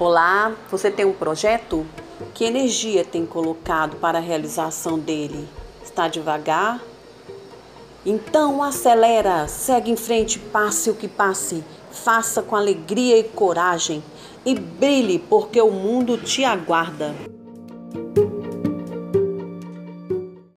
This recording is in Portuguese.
Olá, você tem um projeto? Que energia tem colocado para a realização dele? Está devagar? Então acelera, segue em frente, passe o que passe, faça com alegria e coragem e brilhe, porque o mundo te aguarda.